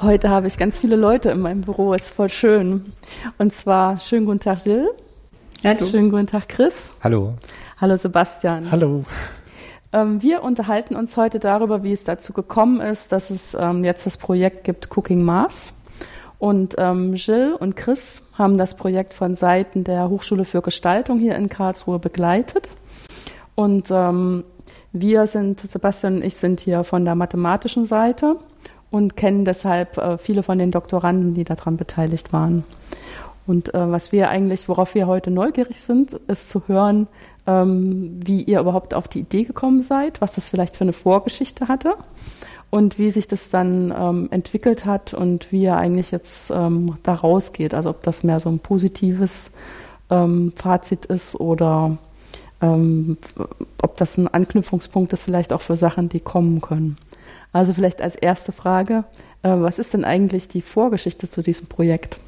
Heute habe ich ganz viele Leute in meinem Büro, ist voll schön. Und zwar schönen guten Tag, Jill. Hallo. Schönen guten Tag, Chris. Hallo. Hallo, Sebastian. Hallo. Ähm, wir unterhalten uns heute darüber, wie es dazu gekommen ist, dass es ähm, jetzt das Projekt gibt Cooking Mars. Und ähm, Jill und Chris haben das Projekt von Seiten der Hochschule für Gestaltung hier in Karlsruhe begleitet. Und ähm, wir sind, Sebastian und ich sind hier von der mathematischen Seite und kennen deshalb äh, viele von den Doktoranden, die daran beteiligt waren. Und äh, was wir eigentlich, worauf wir heute neugierig sind, ist zu hören, ähm, wie ihr überhaupt auf die Idee gekommen seid, was das vielleicht für eine Vorgeschichte hatte und wie sich das dann ähm, entwickelt hat und wie ihr eigentlich jetzt ähm, da rausgeht. Also ob das mehr so ein positives ähm, Fazit ist oder ähm, ob das ein Anknüpfungspunkt ist vielleicht auch für Sachen, die kommen können. Also vielleicht als erste Frage, äh, was ist denn eigentlich die Vorgeschichte zu diesem Projekt?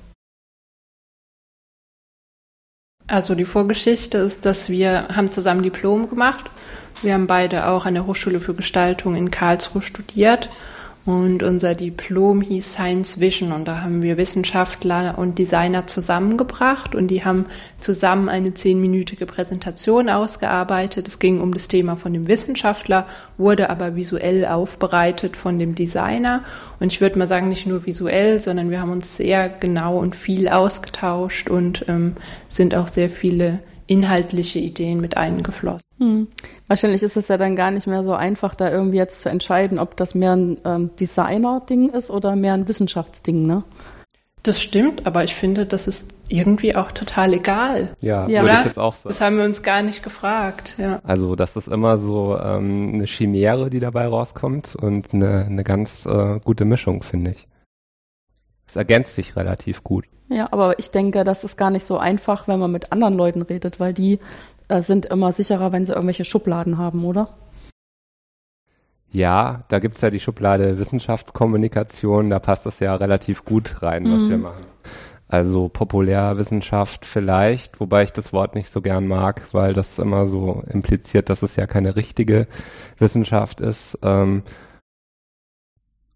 Also die Vorgeschichte ist, dass wir haben zusammen Diplom gemacht. Wir haben beide auch an der Hochschule für Gestaltung in Karlsruhe studiert und unser Diplom hieß Science Vision und da haben wir Wissenschaftler und Designer zusammengebracht und die haben zusammen eine zehnminütige Präsentation ausgearbeitet. Es ging um das Thema von dem Wissenschaftler, wurde aber visuell aufbereitet von dem Designer. Und ich würde mal sagen, nicht nur visuell, sondern wir haben uns sehr genau und viel ausgetauscht und ähm, sind auch sehr viele inhaltliche Ideen mit eingeflossen. Hm. Wahrscheinlich ist es ja dann gar nicht mehr so einfach, da irgendwie jetzt zu entscheiden, ob das mehr ein ähm, Designer-Ding ist oder mehr ein Wissenschaftsding, ne? Das stimmt, aber ich finde, das ist irgendwie auch total egal. Ja, ja. würde ich jetzt auch sagen. Das haben wir uns gar nicht gefragt, ja. Also das ist immer so ähm, eine Chimäre, die dabei rauskommt und eine, eine ganz äh, gute Mischung, finde ich. Es ergänzt sich relativ gut. Ja, aber ich denke, das ist gar nicht so einfach, wenn man mit anderen Leuten redet, weil die äh, sind immer sicherer, wenn sie irgendwelche Schubladen haben, oder? Ja, da gibt's ja die Schublade Wissenschaftskommunikation, da passt das ja relativ gut rein, was mhm. wir machen. Also Populärwissenschaft vielleicht, wobei ich das Wort nicht so gern mag, weil das immer so impliziert, dass es ja keine richtige Wissenschaft ist. Ähm,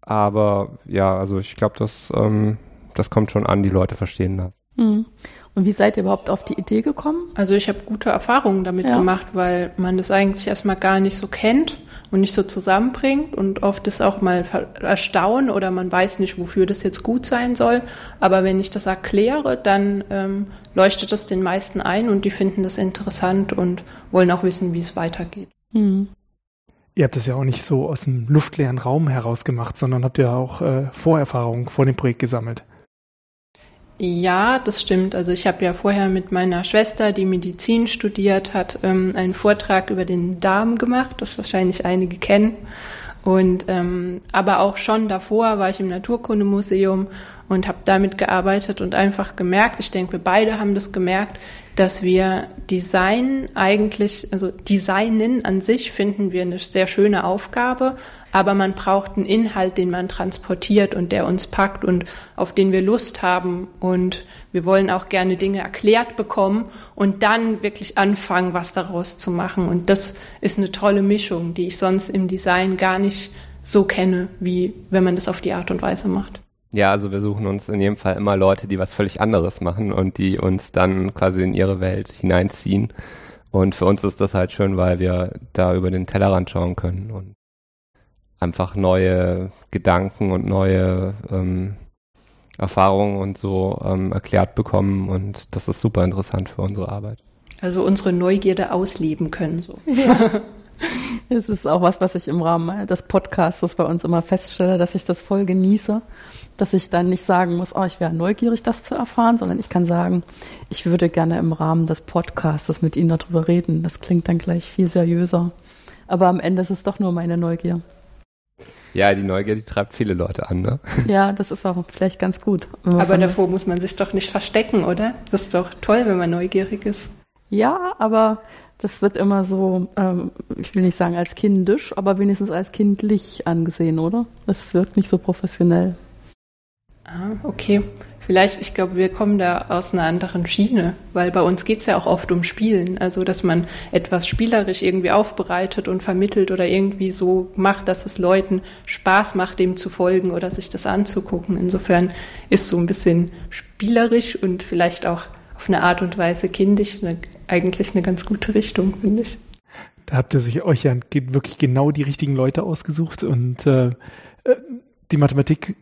aber ja, also ich glaube, das ähm, das kommt schon an, die Leute verstehen das. Mhm. Und wie seid ihr überhaupt auf die Idee gekommen? Also ich habe gute Erfahrungen damit ja. gemacht, weil man das eigentlich erstmal gar nicht so kennt und nicht so zusammenbringt und oft ist auch mal Erstaunen oder man weiß nicht, wofür das jetzt gut sein soll. Aber wenn ich das erkläre, dann ähm, leuchtet das den meisten ein und die finden das interessant und wollen auch wissen, wie es weitergeht. Mhm. Ihr habt das ja auch nicht so aus dem luftleeren Raum heraus gemacht, sondern habt ja auch äh, Vorerfahrungen vor dem Projekt gesammelt. Ja, das stimmt. Also ich habe ja vorher mit meiner Schwester, die Medizin studiert hat, ähm, einen Vortrag über den Darm gemacht, das wahrscheinlich einige kennen. Und ähm, aber auch schon davor war ich im Naturkundemuseum und habe damit gearbeitet und einfach gemerkt, ich denke, wir beide haben das gemerkt, dass wir Design eigentlich, also Designen an sich finden wir eine sehr schöne Aufgabe, aber man braucht einen Inhalt, den man transportiert und der uns packt und auf den wir Lust haben. Und wir wollen auch gerne Dinge erklärt bekommen und dann wirklich anfangen, was daraus zu machen. Und das ist eine tolle Mischung, die ich sonst im Design gar nicht so kenne, wie wenn man das auf die Art und Weise macht. Ja, also wir suchen uns in jedem Fall immer Leute, die was völlig anderes machen und die uns dann quasi in ihre Welt hineinziehen. Und für uns ist das halt schön, weil wir da über den Tellerrand schauen können und einfach neue Gedanken und neue ähm, Erfahrungen und so ähm, erklärt bekommen und das ist super interessant für unsere Arbeit. Also unsere Neugierde ausleben können. So. Ja. Es ist auch was, was ich im Rahmen des Podcasts bei uns immer feststelle, dass ich das voll genieße, dass ich dann nicht sagen muss, oh, ich wäre neugierig, das zu erfahren, sondern ich kann sagen, ich würde gerne im Rahmen des Podcasts mit Ihnen darüber reden. Das klingt dann gleich viel seriöser. Aber am Ende ist es doch nur meine Neugier. Ja, die Neugier, die treibt viele Leute an, ne? Ja, das ist auch vielleicht ganz gut. Aber davor muss man sich doch nicht verstecken, oder? Das ist doch toll, wenn man neugierig ist. Ja, aber das wird immer so, ähm, ich will nicht sagen als kindisch, aber wenigstens als kindlich angesehen, oder? Das wirkt nicht so professionell. Ah, okay. Vielleicht, ich glaube, wir kommen da aus einer anderen Schiene, weil bei uns geht's ja auch oft um Spielen. Also, dass man etwas spielerisch irgendwie aufbereitet und vermittelt oder irgendwie so macht, dass es Leuten Spaß macht, dem zu folgen oder sich das anzugucken. Insofern ist so ein bisschen spielerisch und vielleicht auch auf eine Art und Weise kindisch eine, eigentlich eine ganz gute Richtung, finde ich. Da habt ihr sich euch ja wirklich genau die richtigen Leute ausgesucht und äh, äh die Mathematik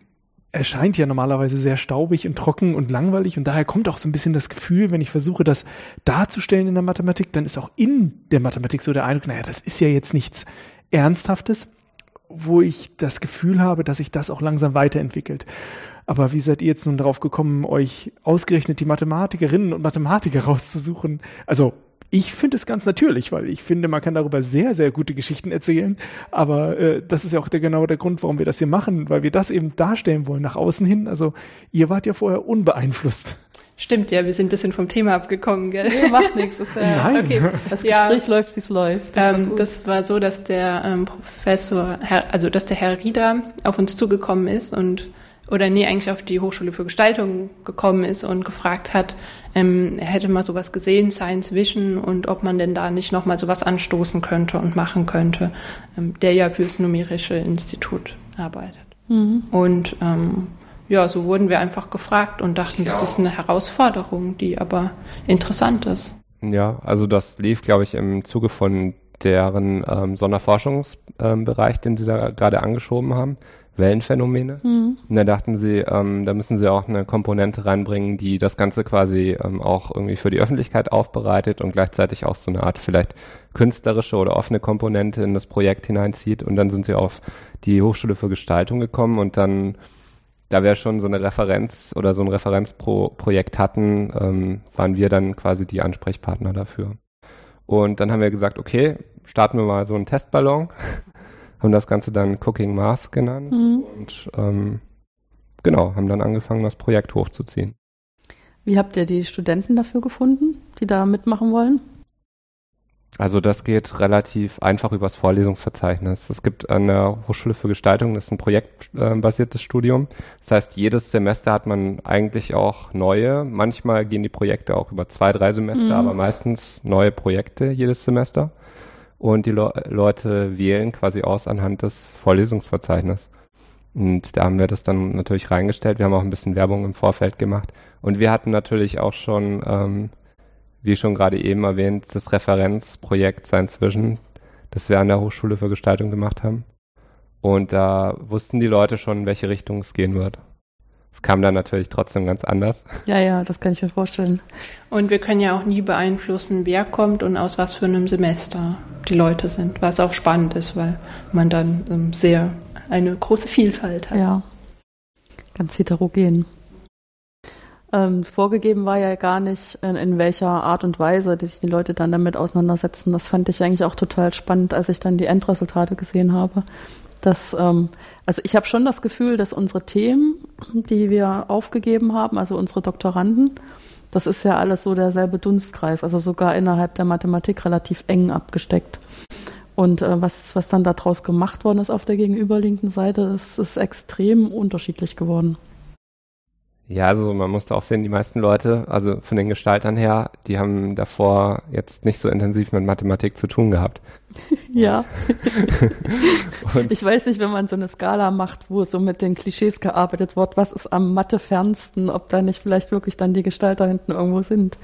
erscheint ja normalerweise sehr staubig und trocken und langweilig und daher kommt auch so ein bisschen das Gefühl, wenn ich versuche, das darzustellen in der Mathematik, dann ist auch in der Mathematik so der Eindruck, naja, das ist ja jetzt nichts Ernsthaftes, wo ich das Gefühl habe, dass sich das auch langsam weiterentwickelt. Aber wie seid ihr jetzt nun darauf gekommen, euch ausgerechnet die Mathematikerinnen und Mathematiker rauszusuchen? Also ich finde es ganz natürlich, weil ich finde, man kann darüber sehr, sehr gute Geschichten erzählen. Aber äh, das ist ja auch der, genau der Grund, warum wir das hier machen, weil wir das eben darstellen wollen nach außen hin. Also ihr wart ja vorher unbeeinflusst. Stimmt, ja, wir sind ein bisschen vom Thema abgekommen, gell? Nee, macht nichts. Das, äh, Nein. Okay. Das Gespräch ja, läuft, wie es läuft. Das, ähm, war das war so, dass der ähm, Professor, Herr, also dass der Herr Rieder auf uns zugekommen ist und oder nee, eigentlich auf die Hochschule für Gestaltung gekommen ist und gefragt hat, ähm, er hätte mal sowas gesehen, Science Vision, und ob man denn da nicht nochmal sowas anstoßen könnte und machen könnte, ähm, der ja fürs Numerische Institut arbeitet. Mhm. Und ähm, ja, so wurden wir einfach gefragt und dachten, ja. das ist eine Herausforderung, die aber interessant ist. Ja, also das lief, glaube ich, im Zuge von deren ähm, Sonderforschungsbereich, ähm, den Sie da gerade angeschoben haben. Wellenphänomene. Mhm. Und da dachten sie, ähm, da müssen sie auch eine Komponente reinbringen, die das Ganze quasi ähm, auch irgendwie für die Öffentlichkeit aufbereitet und gleichzeitig auch so eine Art vielleicht künstlerische oder offene Komponente in das Projekt hineinzieht. Und dann sind sie auf die Hochschule für Gestaltung gekommen und dann, da wir schon so eine Referenz oder so ein Referenzprojekt hatten, ähm, waren wir dann quasi die Ansprechpartner dafür. Und dann haben wir gesagt, okay, starten wir mal so einen Testballon haben das Ganze dann Cooking Math genannt mhm. und ähm, genau, haben dann angefangen, das Projekt hochzuziehen. Wie habt ihr die Studenten dafür gefunden, die da mitmachen wollen? Also das geht relativ einfach übers Vorlesungsverzeichnis. Es gibt an der Hochschule für Gestaltung, das ist ein projektbasiertes Studium. Das heißt, jedes Semester hat man eigentlich auch neue. Manchmal gehen die Projekte auch über zwei, drei Semester, mhm. aber meistens neue Projekte jedes Semester und die Le Leute wählen quasi aus anhand des Vorlesungsverzeichnisses. Und da haben wir das dann natürlich reingestellt. Wir haben auch ein bisschen Werbung im Vorfeld gemacht. Und wir hatten natürlich auch schon, ähm, wie schon gerade eben erwähnt, das Referenzprojekt Science Vision, das wir an der Hochschule für Gestaltung gemacht haben. Und da wussten die Leute schon, in welche Richtung es gehen wird. Es kam dann natürlich trotzdem ganz anders. Ja, ja, das kann ich mir vorstellen. Und wir können ja auch nie beeinflussen, wer kommt und aus was für einem Semester die Leute sind, was auch spannend ist, weil man dann ähm, sehr eine große Vielfalt hat. Ja, ganz heterogen. Ähm, vorgegeben war ja gar nicht, in, in, welcher Art und Weise die sich die Leute dann damit auseinandersetzen. Das fand ich eigentlich auch total spannend, als ich dann die Endresultate gesehen habe. Dass, ähm, also ich habe schon das Gefühl, dass unsere Themen, die wir aufgegeben haben, also unsere Doktoranden, das ist ja alles so derselbe Dunstkreis, also sogar innerhalb der Mathematik relativ eng abgesteckt. Und äh, was, was dann daraus gemacht worden ist auf der gegenüberliegenden Seite, ist, ist extrem unterschiedlich geworden. Ja, also man musste auch sehen, die meisten Leute, also von den Gestaltern her, die haben davor jetzt nicht so intensiv mit Mathematik zu tun gehabt. ja. ich weiß nicht, wenn man so eine Skala macht, wo so mit den Klischees gearbeitet wird, was ist am Mathe fernsten, ob da nicht vielleicht wirklich dann die Gestalter hinten irgendwo sind.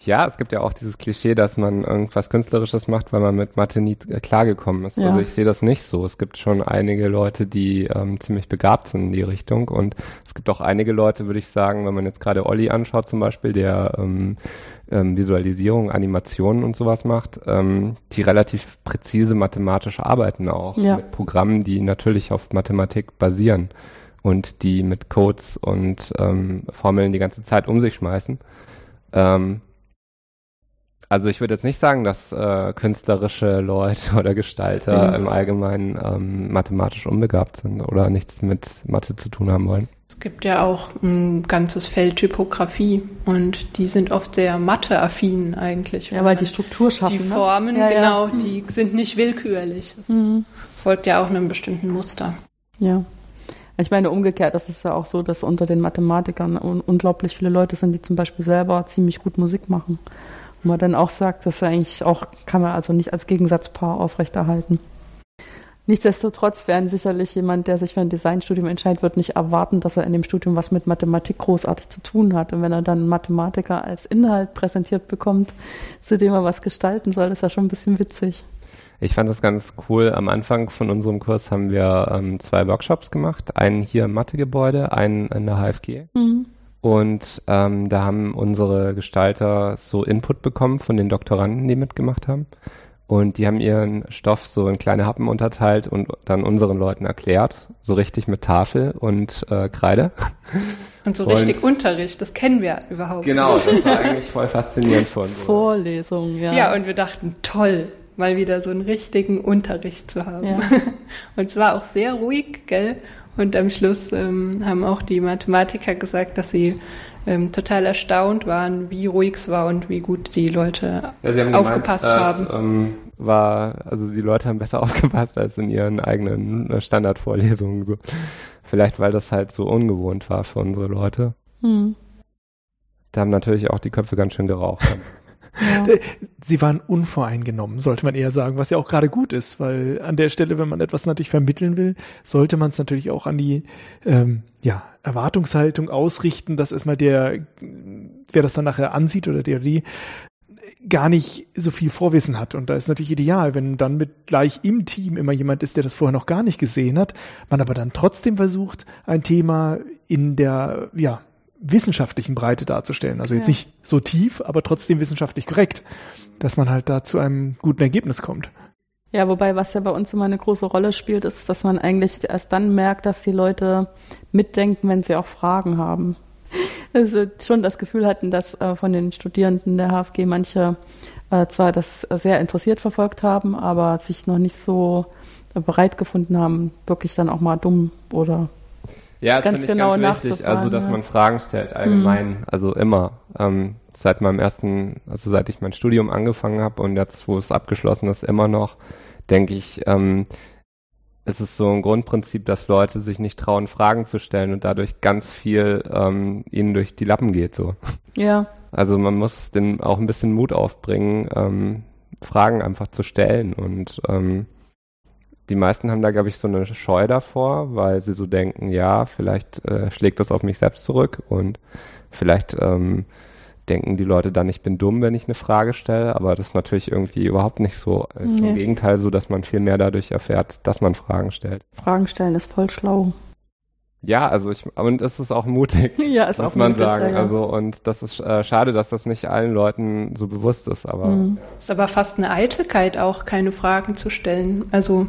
Ja, es gibt ja auch dieses Klischee, dass man irgendwas Künstlerisches macht, weil man mit Mathe nie äh, klargekommen ist. Ja. Also ich sehe das nicht so. Es gibt schon einige Leute, die ähm, ziemlich begabt sind in die Richtung. Und es gibt auch einige Leute, würde ich sagen, wenn man jetzt gerade Olli anschaut zum Beispiel, der ähm, ähm, Visualisierung, Animationen und sowas macht, ähm, die relativ präzise mathematisch arbeiten auch ja. mit Programmen, die natürlich auf Mathematik basieren und die mit Codes und ähm, Formeln die ganze Zeit um sich schmeißen. Ähm, also ich würde jetzt nicht sagen, dass äh, künstlerische Leute oder Gestalter mhm. im Allgemeinen ähm, mathematisch unbegabt sind oder nichts mit Mathe zu tun haben wollen. Es gibt ja auch ein ganzes Feld Typografie und die sind oft sehr matheaffin eigentlich. Ja, weil die Struktur schaffen. Die ne? Formen, ne? ja, genau, ja. die sind nicht willkürlich. Das mhm. folgt ja auch einem bestimmten Muster. Ja. Ich meine, umgekehrt ist es ja auch so, dass unter den Mathematikern un unglaublich viele Leute sind, die zum Beispiel selber ziemlich gut Musik machen. Und man dann auch sagt, dass er eigentlich auch, kann man also nicht als Gegensatzpaar aufrechterhalten. Nichtsdestotrotz werden sicherlich jemand, der sich für ein Designstudium entscheidet, wird nicht erwarten, dass er in dem Studium was mit Mathematik großartig zu tun hat. Und wenn er dann Mathematiker als Inhalt präsentiert bekommt, zu dem er was gestalten soll, ist ja schon ein bisschen witzig. Ich fand das ganz cool. Am Anfang von unserem Kurs haben wir ähm, zwei Workshops gemacht. Einen hier im Mathegebäude, einen in der HFG. Mhm. Und ähm, da haben unsere Gestalter so Input bekommen von den Doktoranden, die mitgemacht haben. Und die haben ihren Stoff so in kleine Happen unterteilt und dann unseren Leuten erklärt, so richtig mit Tafel und äh, Kreide. Und so richtig und, Unterricht, das kennen wir überhaupt Genau, das war eigentlich voll faszinierend von so. Vorlesung, ja. Ja, und wir dachten, toll, mal wieder so einen richtigen Unterricht zu haben. Ja. Und zwar auch sehr ruhig, gell? Und am Schluss ähm, haben auch die Mathematiker gesagt, dass sie ähm, total erstaunt waren, wie ruhig es war und wie gut die Leute ja, haben aufgepasst gemeint, haben. Das, ähm, war, also die Leute haben besser aufgepasst als in ihren eigenen äh, Standardvorlesungen. So. Vielleicht, weil das halt so ungewohnt war für unsere Leute. Hm. Da haben natürlich auch die Köpfe ganz schön geraucht. Ja. Äh, sie waren unvoreingenommen, sollte man eher sagen, was ja auch gerade gut ist, weil an der Stelle, wenn man etwas natürlich vermitteln will, sollte man es natürlich auch an die ähm, ja, Erwartungshaltung ausrichten, dass erstmal der, wer das dann nachher ansieht oder der die, gar nicht so viel Vorwissen hat. Und da ist natürlich ideal, wenn dann mit gleich im Team immer jemand ist, der das vorher noch gar nicht gesehen hat, man aber dann trotzdem versucht, ein Thema in der, ja, wissenschaftlichen Breite darzustellen. Also jetzt ja. nicht so tief, aber trotzdem wissenschaftlich korrekt, dass man halt da zu einem guten Ergebnis kommt. Ja, wobei was ja bei uns immer eine große Rolle spielt, ist, dass man eigentlich erst dann merkt, dass die Leute mitdenken, wenn sie auch Fragen haben. Also schon das Gefühl hatten, dass äh, von den Studierenden der HFG manche äh, zwar das sehr interessiert verfolgt haben, aber sich noch nicht so bereit gefunden haben, wirklich dann auch mal dumm oder ja, das finde ich genau ganz wichtig, also dass man Fragen stellt allgemein, mhm. also immer. Ähm, seit meinem ersten, also seit ich mein Studium angefangen habe und jetzt, wo es abgeschlossen ist, immer noch, denke ich, ähm, es ist so ein Grundprinzip, dass Leute sich nicht trauen, Fragen zu stellen und dadurch ganz viel ähm, ihnen durch die Lappen geht. So. Ja. Also man muss den auch ein bisschen Mut aufbringen, ähm, Fragen einfach zu stellen und ähm, die meisten haben da, glaube ich, so eine Scheu davor, weil sie so denken, ja, vielleicht äh, schlägt das auf mich selbst zurück und vielleicht ähm, denken die Leute dann, ich bin dumm, wenn ich eine Frage stelle, aber das ist natürlich irgendwie überhaupt nicht so. Es ist nee. im Gegenteil so, dass man viel mehr dadurch erfährt, dass man Fragen stellt. Fragen stellen ist voll schlau. Ja, also ich und es ist auch mutig, ja, ist muss auch man mutig, sagen. Ja. Also und das ist äh, schade, dass das nicht allen Leuten so bewusst ist, aber mhm. ist aber fast eine Eitelkeit auch keine Fragen zu stellen. Also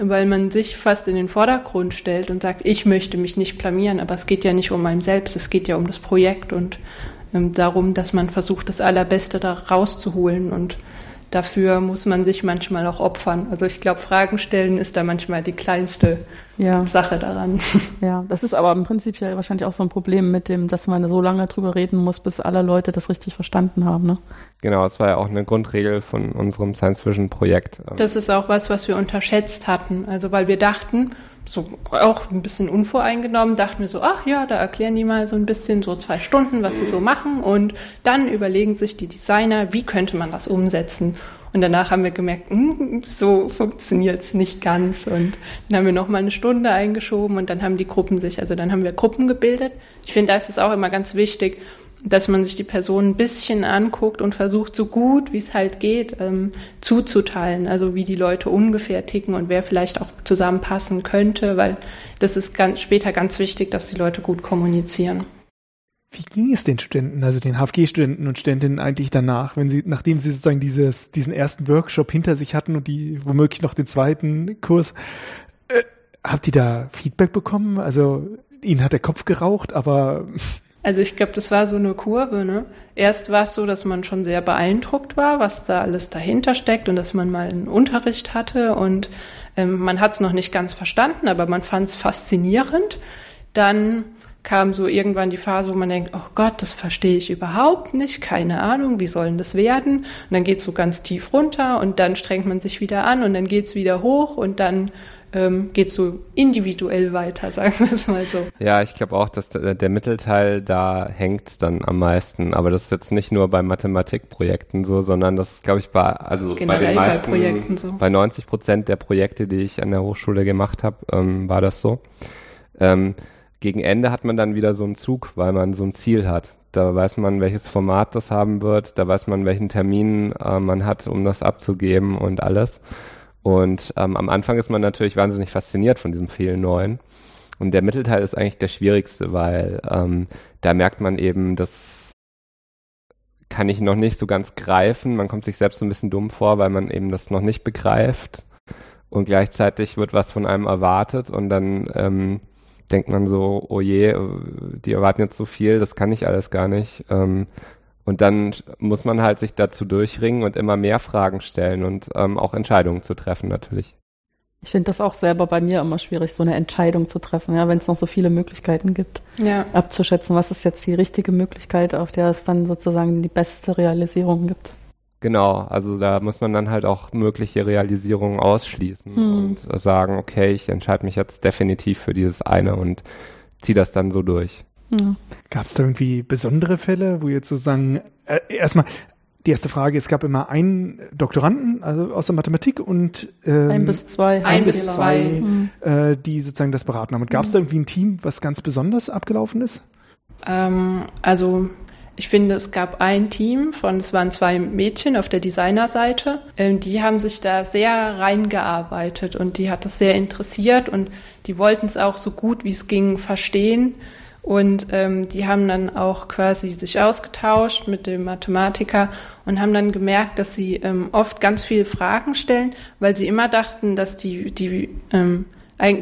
weil man sich fast in den Vordergrund stellt und sagt, ich möchte mich nicht blamieren, aber es geht ja nicht um einen selbst, es geht ja um das Projekt und ähm, darum, dass man versucht, das Allerbeste da rauszuholen und dafür muss man sich manchmal auch opfern. Also ich glaube, Fragen stellen ist da manchmal die kleinste ja. Sache daran. Ja, das ist aber im Prinzip ja wahrscheinlich auch so ein Problem mit dem, dass man so lange drüber reden muss, bis alle Leute das richtig verstanden haben. Ne? Genau, das war ja auch eine Grundregel von unserem Science Vision Projekt. Das ist auch was, was wir unterschätzt hatten. Also weil wir dachten, so auch ein bisschen unvoreingenommen, dachten wir so, ach ja, da erklären die mal so ein bisschen, so zwei Stunden, was sie so machen und dann überlegen sich die Designer, wie könnte man das umsetzen. Und danach haben wir gemerkt, hm, so funktioniert's nicht ganz. Und dann haben wir noch mal eine Stunde eingeschoben und dann haben die Gruppen sich, also dann haben wir Gruppen gebildet. Ich finde, da ist es auch immer ganz wichtig, dass man sich die Person ein bisschen anguckt und versucht, so gut wie es halt geht, ähm, zuzuteilen. Also wie die Leute ungefähr ticken und wer vielleicht auch zusammenpassen könnte, weil das ist ganz, später ganz wichtig, dass die Leute gut kommunizieren. Wie ging es den Studenten, also den HFG-Studenten und Studentinnen eigentlich danach, wenn sie, nachdem sie sozusagen dieses, diesen ersten Workshop hinter sich hatten und die womöglich noch den zweiten Kurs, äh, habt ihr da Feedback bekommen? Also ihnen hat der Kopf geraucht, aber also ich glaube, das war so eine Kurve. Ne? Erst war es so, dass man schon sehr beeindruckt war, was da alles dahinter steckt und dass man mal einen Unterricht hatte und ähm, man hat es noch nicht ganz verstanden, aber man fand es faszinierend. Dann kam so irgendwann die Phase, wo man denkt, oh Gott, das verstehe ich überhaupt nicht, keine Ahnung, wie soll denn das werden? Und dann geht's so ganz tief runter und dann strengt man sich wieder an und dann geht's wieder hoch und dann ähm, geht so individuell weiter, sagen wir es mal so. Ja, ich glaube auch, dass der, der, Mittelteil da hängt dann am meisten. Aber das ist jetzt nicht nur bei Mathematikprojekten so, sondern das ist, glaube ich, bei also Generell bei den meisten, bei, Projekten so. bei 90 Prozent der Projekte, die ich an der Hochschule gemacht habe, ähm, war das so. Ähm, gegen Ende hat man dann wieder so einen Zug, weil man so ein Ziel hat. Da weiß man, welches Format das haben wird, da weiß man, welchen Termin äh, man hat, um das abzugeben und alles. Und ähm, am Anfang ist man natürlich wahnsinnig fasziniert von diesem vielen Neuen. Und der Mittelteil ist eigentlich der schwierigste, weil ähm, da merkt man eben, das kann ich noch nicht so ganz greifen. Man kommt sich selbst so ein bisschen dumm vor, weil man eben das noch nicht begreift. Und gleichzeitig wird was von einem erwartet und dann ähm, denkt man so, oh je, die erwarten jetzt so viel, das kann ich alles gar nicht. Ähm, und dann muss man halt sich dazu durchringen und immer mehr Fragen stellen und ähm, auch Entscheidungen zu treffen natürlich. Ich finde das auch selber bei mir immer schwierig, so eine Entscheidung zu treffen, ja, wenn es noch so viele Möglichkeiten gibt, ja. abzuschätzen, was ist jetzt die richtige Möglichkeit, auf der es dann sozusagen die beste Realisierung gibt. Genau, also da muss man dann halt auch mögliche Realisierungen ausschließen hm. und sagen, okay, ich entscheide mich jetzt definitiv für dieses eine und ziehe das dann so durch. Ja. Gab es da irgendwie besondere Fälle, wo jetzt sozusagen äh, erstmal die erste Frage, es gab immer einen Doktoranden, also aus der Mathematik und ähm, ein bis zwei, ein, bis zwei, mhm. äh, die sozusagen das beraten haben. Und gab es da irgendwie ein Team, was ganz besonders abgelaufen ist? Ähm, also ich finde, es gab ein Team von, es waren zwei Mädchen auf der Designerseite, ähm, die haben sich da sehr reingearbeitet und die hat das sehr interessiert und die wollten es auch so gut wie es ging verstehen. Und ähm, die haben dann auch quasi sich ausgetauscht mit dem Mathematiker und haben dann gemerkt, dass sie ähm, oft ganz viele Fragen stellen, weil sie immer dachten, dass die, die ähm,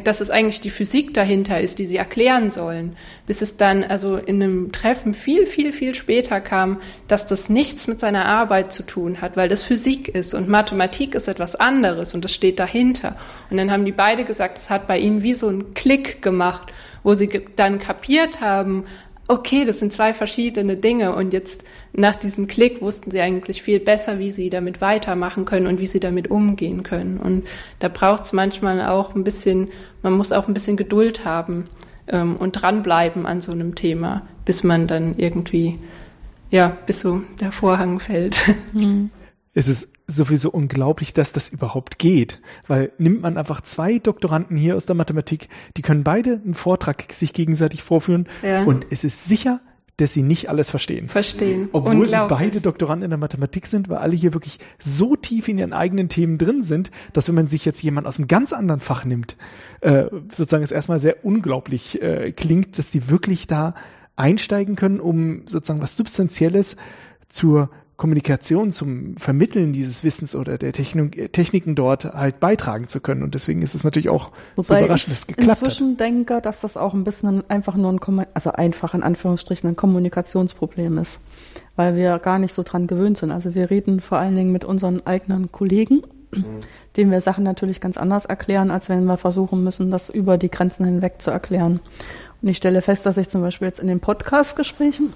dass es eigentlich die Physik dahinter ist, die sie erklären sollen, bis es dann also in einem Treffen viel, viel, viel später kam, dass das nichts mit seiner Arbeit zu tun hat, weil das Physik ist und Mathematik ist etwas anderes und das steht dahinter. Und dann haben die beide gesagt, es hat bei ihnen wie so einen Klick gemacht wo sie dann kapiert haben, okay, das sind zwei verschiedene Dinge und jetzt nach diesem Klick wussten sie eigentlich viel besser, wie sie damit weitermachen können und wie sie damit umgehen können. Und da braucht es manchmal auch ein bisschen, man muss auch ein bisschen Geduld haben ähm, und dranbleiben an so einem Thema, bis man dann irgendwie, ja, bis so der Vorhang fällt. Mhm. Es ist sowieso unglaublich, dass das überhaupt geht. Weil nimmt man einfach zwei Doktoranden hier aus der Mathematik, die können beide einen Vortrag sich gegenseitig vorführen ja. und es ist sicher, dass sie nicht alles verstehen. Verstehen. Obwohl sie beide Doktoranden in der Mathematik sind, weil alle hier wirklich so tief in ihren eigenen Themen drin sind, dass wenn man sich jetzt jemand aus einem ganz anderen Fach nimmt, äh, sozusagen es erstmal sehr unglaublich äh, klingt, dass sie wirklich da einsteigen können, um sozusagen was Substanzielles zur Kommunikation, zum Vermitteln dieses Wissens oder der Technik, Techniken dort halt beitragen zu können. Und deswegen ist es natürlich auch Wobei so überraschend, dass es geklappt hat. Ich inzwischen denke, dass das auch ein bisschen einfach nur ein, also einfach in Anführungsstrichen ein Kommunikationsproblem ist, weil wir gar nicht so dran gewöhnt sind. Also wir reden vor allen Dingen mit unseren eigenen Kollegen, mhm. denen wir Sachen natürlich ganz anders erklären, als wenn wir versuchen müssen, das über die Grenzen hinweg zu erklären. Und ich stelle fest, dass ich zum Beispiel jetzt in den Podcast-Gesprächen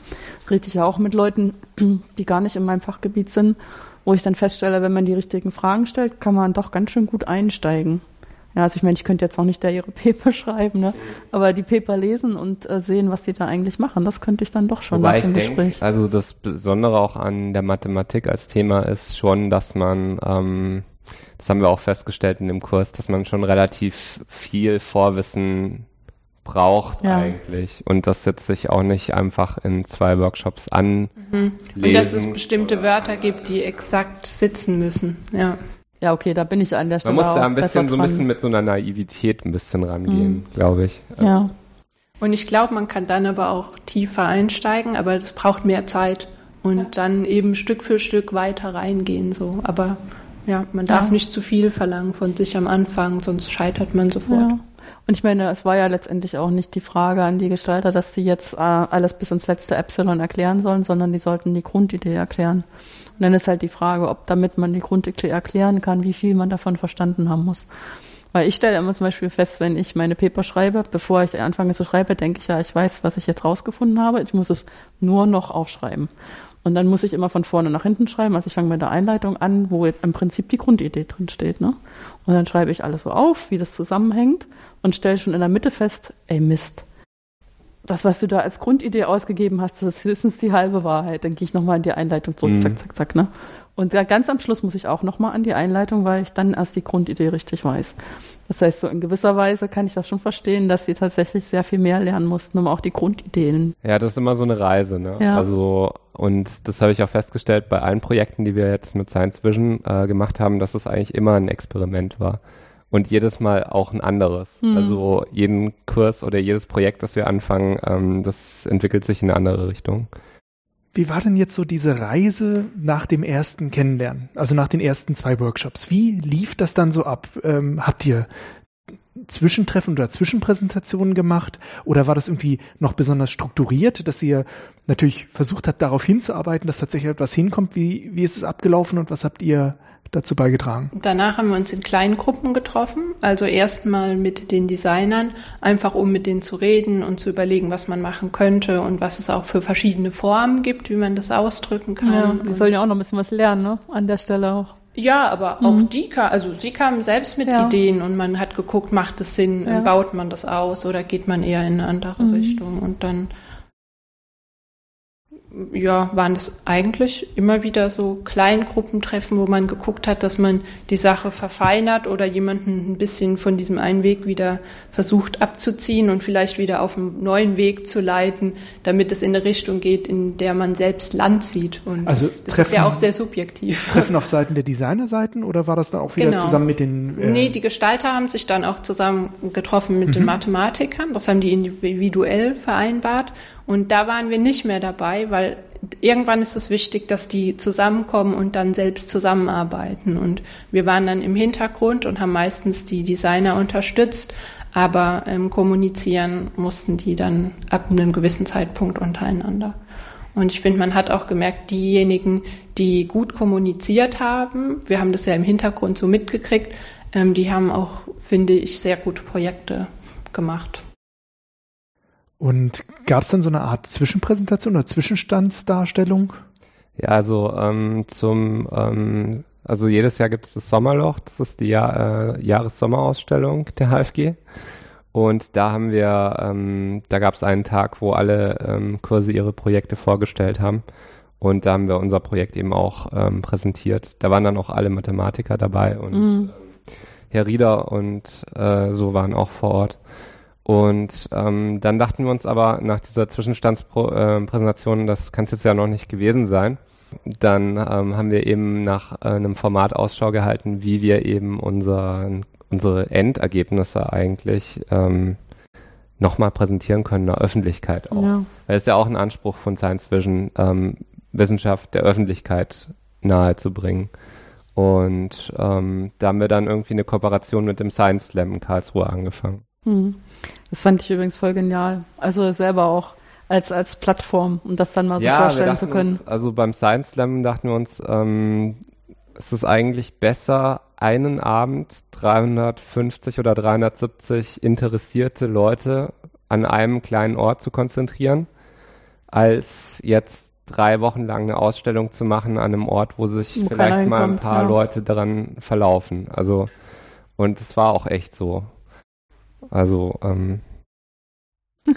rede ich ja auch mit Leuten, die gar nicht in meinem Fachgebiet sind, wo ich dann feststelle, wenn man die richtigen Fragen stellt, kann man doch ganz schön gut einsteigen. Ja, also ich meine, ich könnte jetzt auch nicht da ihre Paper schreiben, ne? aber die Paper lesen und äh, sehen, was die da eigentlich machen, das könnte ich dann doch schon Wobei nach dem ich Gespräch. Denk, also das Besondere auch an der Mathematik als Thema ist schon, dass man, ähm, das haben wir auch festgestellt in dem Kurs, dass man schon relativ viel Vorwissen braucht ja. eigentlich und das setzt sich auch nicht einfach in zwei Workshops an. Mhm. Und dass es bestimmte Wörter gibt, die exakt sitzen müssen. Ja. Ja, okay, da bin ich an der Stelle. Man muss da ein bisschen so ein bisschen mit so einer Naivität ein bisschen rangehen, mhm. glaube ich. Ja. Und ich glaube, man kann dann aber auch tiefer einsteigen, aber das braucht mehr Zeit und dann eben Stück für Stück weiter reingehen so. Aber ja, man darf ja. nicht zu viel verlangen von sich am Anfang, sonst scheitert man sofort. Ja. Und ich meine, es war ja letztendlich auch nicht die Frage an die Gestalter, dass sie jetzt äh, alles bis ins letzte Epsilon erklären sollen, sondern die sollten die Grundidee erklären. Und dann ist halt die Frage, ob damit man die Grundidee erklären kann, wie viel man davon verstanden haben muss. Weil ich stelle immer zum Beispiel fest, wenn ich meine Paper schreibe, bevor ich anfange zu schreiben, denke ich ja, ich weiß, was ich jetzt rausgefunden habe. Ich muss es nur noch aufschreiben. Und dann muss ich immer von vorne nach hinten schreiben. Also ich fange mit der Einleitung an, wo im Prinzip die Grundidee drin steht. Ne? Und dann schreibe ich alles so auf, wie das zusammenhängt und stelle schon in der Mitte fest, ey Mist. Das, was du da als Grundidee ausgegeben hast, das ist höchstens die halbe Wahrheit. Dann gehe ich nochmal in die Einleitung zurück, mhm. zack, zack, zack. Ne? Und ganz am Schluss muss ich auch nochmal an die Einleitung, weil ich dann erst die Grundidee richtig weiß. Das heißt, so in gewisser Weise kann ich das schon verstehen, dass sie tatsächlich sehr viel mehr lernen mussten, um auch die Grundideen. Ja, das ist immer so eine Reise, ne? Ja. Also, und das habe ich auch festgestellt bei allen Projekten, die wir jetzt mit Science Vision äh, gemacht haben, dass es eigentlich immer ein Experiment war. Und jedes Mal auch ein anderes. Mhm. Also jeden Kurs oder jedes Projekt, das wir anfangen, ähm, das entwickelt sich in eine andere Richtung. Wie war denn jetzt so diese Reise nach dem ersten Kennenlernen, also nach den ersten zwei Workshops? Wie lief das dann so ab? Ähm, habt ihr Zwischentreffen oder Zwischenpräsentationen gemacht? Oder war das irgendwie noch besonders strukturiert, dass ihr natürlich versucht habt, darauf hinzuarbeiten, dass tatsächlich etwas hinkommt? Wie, wie ist es abgelaufen und was habt ihr dazu beigetragen? Danach haben wir uns in kleinen Gruppen getroffen, also erstmal mit den Designern, einfach um mit denen zu reden und zu überlegen, was man machen könnte und was es auch für verschiedene Formen gibt, wie man das ausdrücken kann. Ja, die sollen ja auch noch ein bisschen was lernen, ne? An der Stelle auch. Ja, aber mhm. auch die kam, also sie kamen selbst mit ja. Ideen und man hat geguckt, macht es Sinn, ja. baut man das aus oder geht man eher in eine andere mhm. Richtung und dann ja, waren es eigentlich immer wieder so Kleingruppentreffen, wo man geguckt hat, dass man die Sache verfeinert oder jemanden ein bisschen von diesem einen Weg wieder versucht abzuziehen und vielleicht wieder auf einen neuen Weg zu leiten, damit es in eine Richtung geht, in der man selbst Land sieht. Und also das treffen, ist ja auch sehr subjektiv. Treffen auf Seiten der Designerseiten oder war das dann auch wieder genau. zusammen mit den? Äh nee, die Gestalter haben sich dann auch zusammen getroffen mit mhm. den Mathematikern. Das haben die individuell vereinbart. Und da waren wir nicht mehr dabei, weil irgendwann ist es wichtig, dass die zusammenkommen und dann selbst zusammenarbeiten. Und wir waren dann im Hintergrund und haben meistens die Designer unterstützt, aber ähm, kommunizieren mussten die dann ab einem gewissen Zeitpunkt untereinander. Und ich finde, man hat auch gemerkt, diejenigen, die gut kommuniziert haben, wir haben das ja im Hintergrund so mitgekriegt, ähm, die haben auch, finde ich, sehr gute Projekte gemacht. Und gab es dann so eine Art Zwischenpräsentation oder Zwischenstandsdarstellung? Ja, also ähm, zum, ähm, also jedes Jahr gibt es das Sommerloch, das ist die Jahr, äh, Jahressommerausstellung der HFG. Und da haben wir, ähm, da gab es einen Tag, wo alle ähm, Kurse ihre Projekte vorgestellt haben. Und da haben wir unser Projekt eben auch ähm, präsentiert. Da waren dann auch alle Mathematiker dabei und mhm. Herr Rieder und äh, so waren auch vor Ort. Und ähm, dann dachten wir uns aber nach dieser Zwischenstandspräsentation, äh, das kann es jetzt ja noch nicht gewesen sein. Dann ähm, haben wir eben nach äh, einem Format Ausschau gehalten, wie wir eben unser, unsere Endergebnisse eigentlich ähm, nochmal präsentieren können, der Öffentlichkeit auch. Ja. Weil es ja auch ein Anspruch von Science Vision, ähm, Wissenschaft der Öffentlichkeit nahezubringen. Und ähm, da haben wir dann irgendwie eine Kooperation mit dem Science Slam in Karlsruhe angefangen. Hm. Das fand ich übrigens voll genial. Also selber auch als, als Plattform, um das dann mal so ja, vorstellen zu können. Uns, also beim Science Slam dachten wir uns, ähm, es ist eigentlich besser, einen Abend 350 oder 370 interessierte Leute an einem kleinen Ort zu konzentrieren, als jetzt drei Wochen lang eine Ausstellung zu machen an einem Ort, wo sich wo vielleicht mal ein paar ja. Leute daran verlaufen. Also, und es war auch echt so. Also, ähm.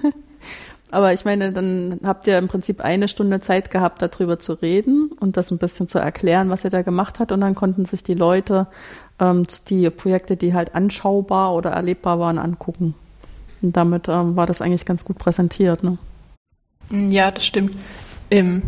Aber ich meine, dann habt ihr im Prinzip eine Stunde Zeit gehabt, darüber zu reden und das ein bisschen zu erklären, was ihr da gemacht habt. Und dann konnten sich die Leute ähm, die Projekte, die halt anschaubar oder erlebbar waren, angucken. Und damit ähm, war das eigentlich ganz gut präsentiert. Ne? Ja, das stimmt. Ähm,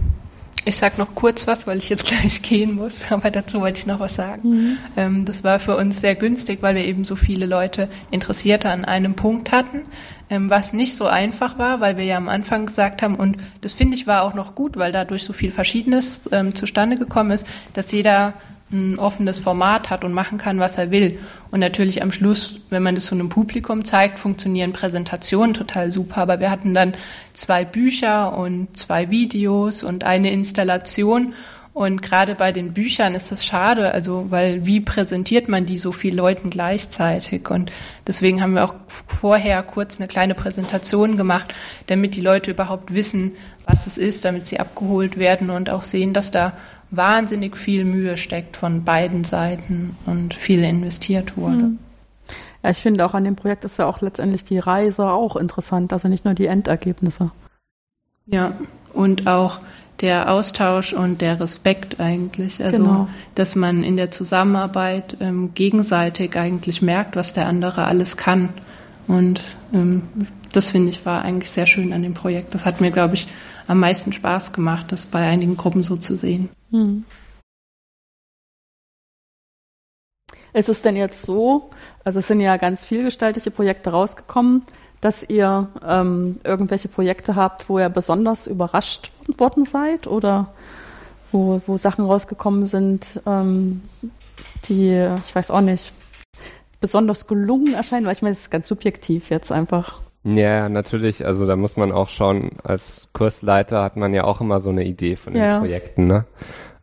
ich sag noch kurz was, weil ich jetzt gleich gehen muss, aber dazu wollte ich noch was sagen. Mhm. Ähm, das war für uns sehr günstig, weil wir eben so viele Leute Interessierte an einem Punkt hatten, ähm, was nicht so einfach war, weil wir ja am Anfang gesagt haben, und das finde ich war auch noch gut, weil dadurch so viel Verschiedenes ähm, zustande gekommen ist, dass jeder ein offenes Format hat und machen kann, was er will. Und natürlich am Schluss, wenn man das so einem Publikum zeigt, funktionieren Präsentationen total super. Aber wir hatten dann zwei Bücher und zwei Videos und eine Installation. Und gerade bei den Büchern ist das schade, also weil wie präsentiert man die so vielen Leuten gleichzeitig? Und deswegen haben wir auch vorher kurz eine kleine Präsentation gemacht, damit die Leute überhaupt wissen, was es ist, damit sie abgeholt werden und auch sehen, dass da wahnsinnig viel Mühe steckt von beiden Seiten und viel investiert wurde. Mhm. Ja, ich finde auch an dem Projekt ist ja auch letztendlich die Reise auch interessant, also nicht nur die Endergebnisse. Ja, und auch der Austausch und der Respekt eigentlich. Also, genau. dass man in der Zusammenarbeit ähm, gegenseitig eigentlich merkt, was der andere alles kann. Und ähm, das finde ich war eigentlich sehr schön an dem Projekt. Das hat mir, glaube ich, am meisten Spaß gemacht, das bei einigen Gruppen so zu sehen. Hm. Ist es denn jetzt so, also es sind ja ganz vielgestaltige Projekte rausgekommen, dass ihr ähm, irgendwelche Projekte habt, wo ihr besonders überrascht worden seid oder wo, wo Sachen rausgekommen sind, ähm, die, ich weiß auch nicht, besonders gelungen erscheinen, weil ich meine, das ist ganz subjektiv jetzt einfach. Ja, natürlich. Also da muss man auch schauen, als Kursleiter hat man ja auch immer so eine Idee von den ja. Projekten. Ne?